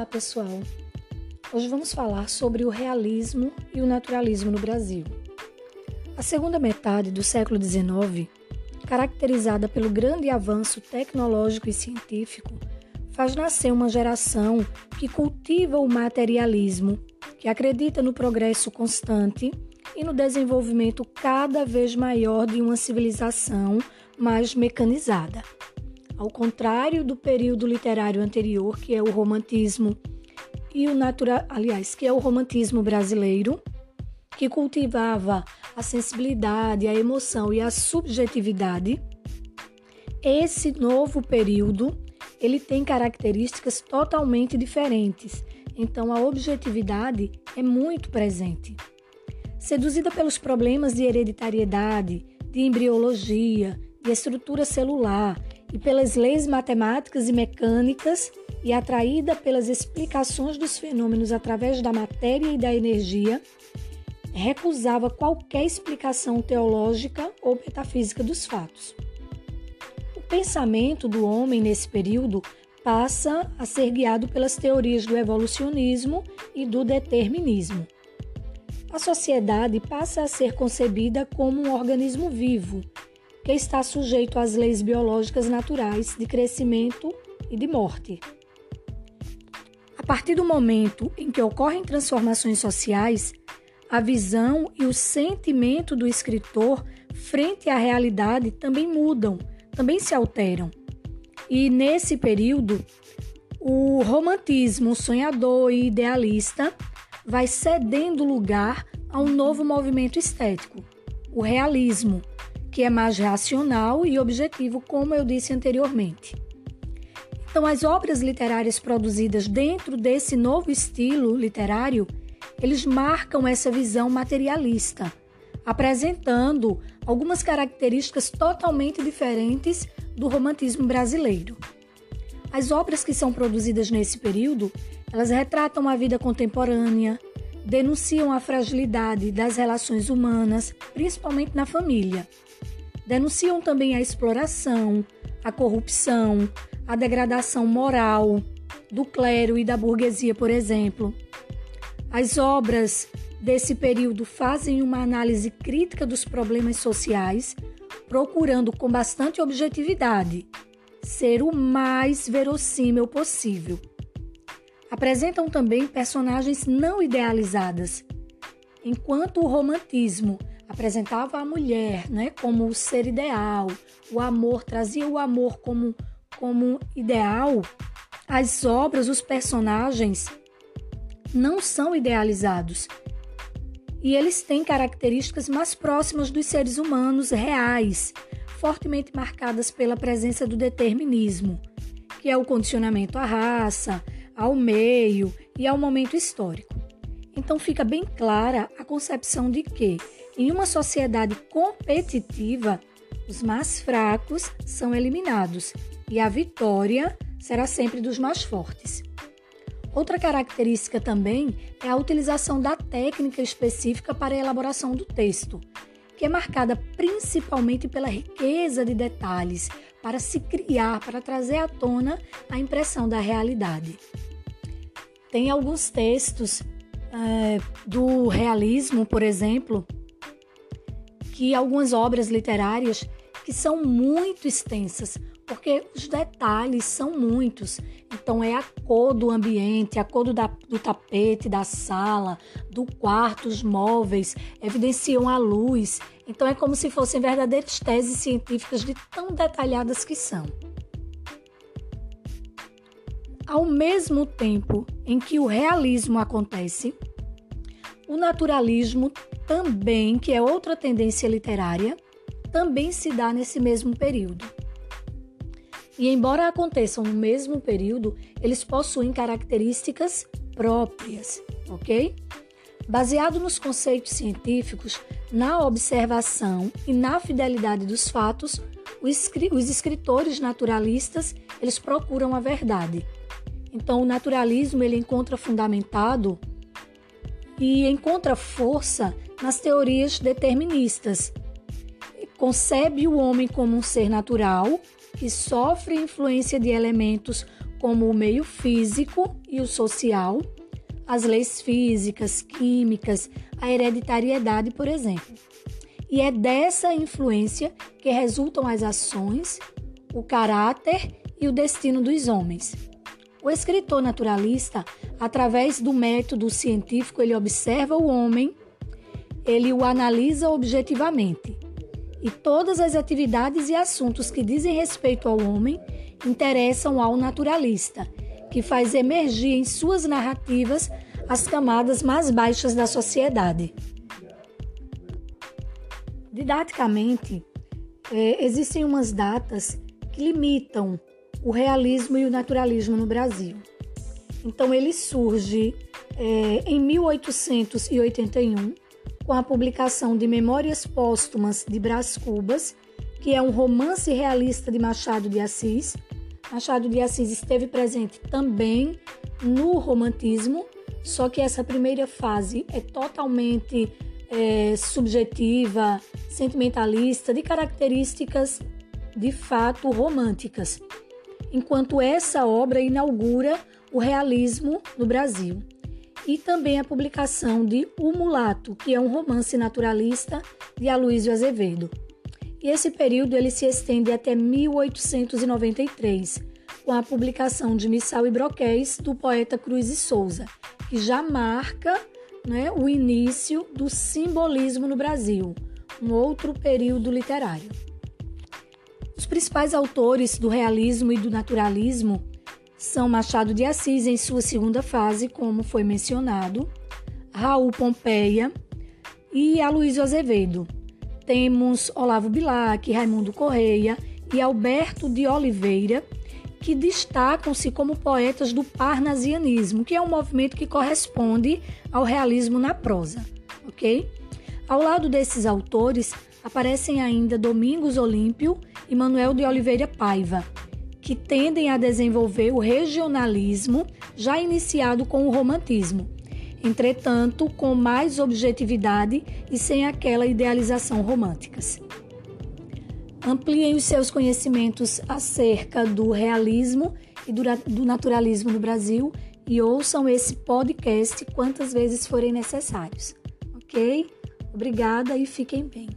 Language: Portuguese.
Olá, pessoal. Hoje vamos falar sobre o realismo e o naturalismo no Brasil. A segunda metade do século XIX, caracterizada pelo grande avanço tecnológico e científico, faz nascer uma geração que cultiva o materialismo, que acredita no progresso constante e no desenvolvimento cada vez maior de uma civilização mais mecanizada. Ao contrário do período literário anterior, que é o romantismo e o natural, aliás, que é o romantismo brasileiro, que cultivava a sensibilidade, a emoção e a subjetividade, esse novo período ele tem características totalmente diferentes. Então a objetividade é muito presente. Seduzida pelos problemas de hereditariedade, de embriologia, de estrutura celular e pelas leis matemáticas e mecânicas e atraída pelas explicações dos fenômenos através da matéria e da energia, recusava qualquer explicação teológica ou metafísica dos fatos. O pensamento do homem nesse período passa a ser guiado pelas teorias do evolucionismo e do determinismo. A sociedade passa a ser concebida como um organismo vivo que está sujeito às leis biológicas naturais de crescimento e de morte. A partir do momento em que ocorrem transformações sociais, a visão e o sentimento do escritor frente à realidade também mudam, também se alteram. E nesse período, o romantismo sonhador e idealista vai cedendo lugar a um novo movimento estético, o realismo, que é mais racional e objetivo, como eu disse anteriormente. Então, as obras literárias produzidas dentro desse novo estilo literário, eles marcam essa visão materialista, apresentando algumas características totalmente diferentes do romantismo brasileiro. As obras que são produzidas nesse período, elas retratam a vida contemporânea, denunciam a fragilidade das relações humanas, principalmente na família. Denunciam também a exploração, a corrupção, a degradação moral do clero e da burguesia, por exemplo. As obras desse período fazem uma análise crítica dos problemas sociais, procurando com bastante objetividade ser o mais verossímil possível. Apresentam também personagens não idealizadas, enquanto o romantismo apresentava a mulher né, como o ser ideal, o amor, trazia o amor como, como ideal, as obras, os personagens não são idealizados. E eles têm características mais próximas dos seres humanos reais, fortemente marcadas pela presença do determinismo, que é o condicionamento à raça, ao meio e ao momento histórico. Então fica bem clara a concepção de que em uma sociedade competitiva, os mais fracos são eliminados e a vitória será sempre dos mais fortes. Outra característica também é a utilização da técnica específica para a elaboração do texto, que é marcada principalmente pela riqueza de detalhes para se criar, para trazer à tona a impressão da realidade. Tem alguns textos é, do realismo, por exemplo, que algumas obras literárias que são muito extensas, porque os detalhes são muitos. Então é a cor do ambiente, a cor do, da, do tapete da sala, do quarto, os móveis, evidenciam a luz. Então é como se fossem verdadeiras teses científicas de tão detalhadas que são. Ao mesmo tempo em que o realismo acontece, o naturalismo também, que é outra tendência literária, também se dá nesse mesmo período. E embora aconteçam no mesmo período, eles possuem características próprias, ok? Baseado nos conceitos científicos, na observação e na fidelidade dos fatos, os escritores naturalistas eles procuram a verdade. Então, o naturalismo ele encontra fundamentado e encontra força nas teorias deterministas, concebe o homem como um ser natural que sofre influência de elementos como o meio físico e o social, as leis físicas, químicas, a hereditariedade, por exemplo. E é dessa influência que resultam as ações, o caráter e o destino dos homens. O escritor naturalista, através do método científico, ele observa o homem, ele o analisa objetivamente e todas as atividades e assuntos que dizem respeito ao homem interessam ao naturalista, que faz emergir em suas narrativas as camadas mais baixas da sociedade. Didaticamente, é, existem umas datas que limitam o realismo e o naturalismo no Brasil. Então, ele surge é, em 1881 com a publicação de Memórias Póstumas de Brás Cubas, que é um romance realista de Machado de Assis. Machado de Assis esteve presente também no romantismo, só que essa primeira fase é totalmente é, subjetiva, sentimentalista, de características de fato românticas, enquanto essa obra inaugura o realismo no Brasil e também a publicação de O Mulato, que é um romance naturalista de Aloysio Azevedo. E esse período ele se estende até 1893, com a publicação de Missal e Broquéis do poeta Cruz e Souza, que já marca né, o início do simbolismo no Brasil, um outro período literário. Os principais autores do realismo e do naturalismo são Machado de Assis em sua segunda fase, como foi mencionado, Raul Pompeia e Aloysio Azevedo. Temos Olavo Bilac, Raimundo Correia e Alberto de Oliveira, que destacam-se como poetas do parnasianismo, que é um movimento que corresponde ao realismo na prosa, ok? Ao lado desses autores aparecem ainda Domingos Olímpio e Manuel de Oliveira Paiva, que tendem a desenvolver o regionalismo já iniciado com o romantismo, entretanto, com mais objetividade e sem aquela idealização românticas. Ampliem os seus conhecimentos acerca do realismo e do naturalismo no Brasil e ouçam esse podcast quantas vezes forem necessários. Ok? Obrigada e fiquem bem.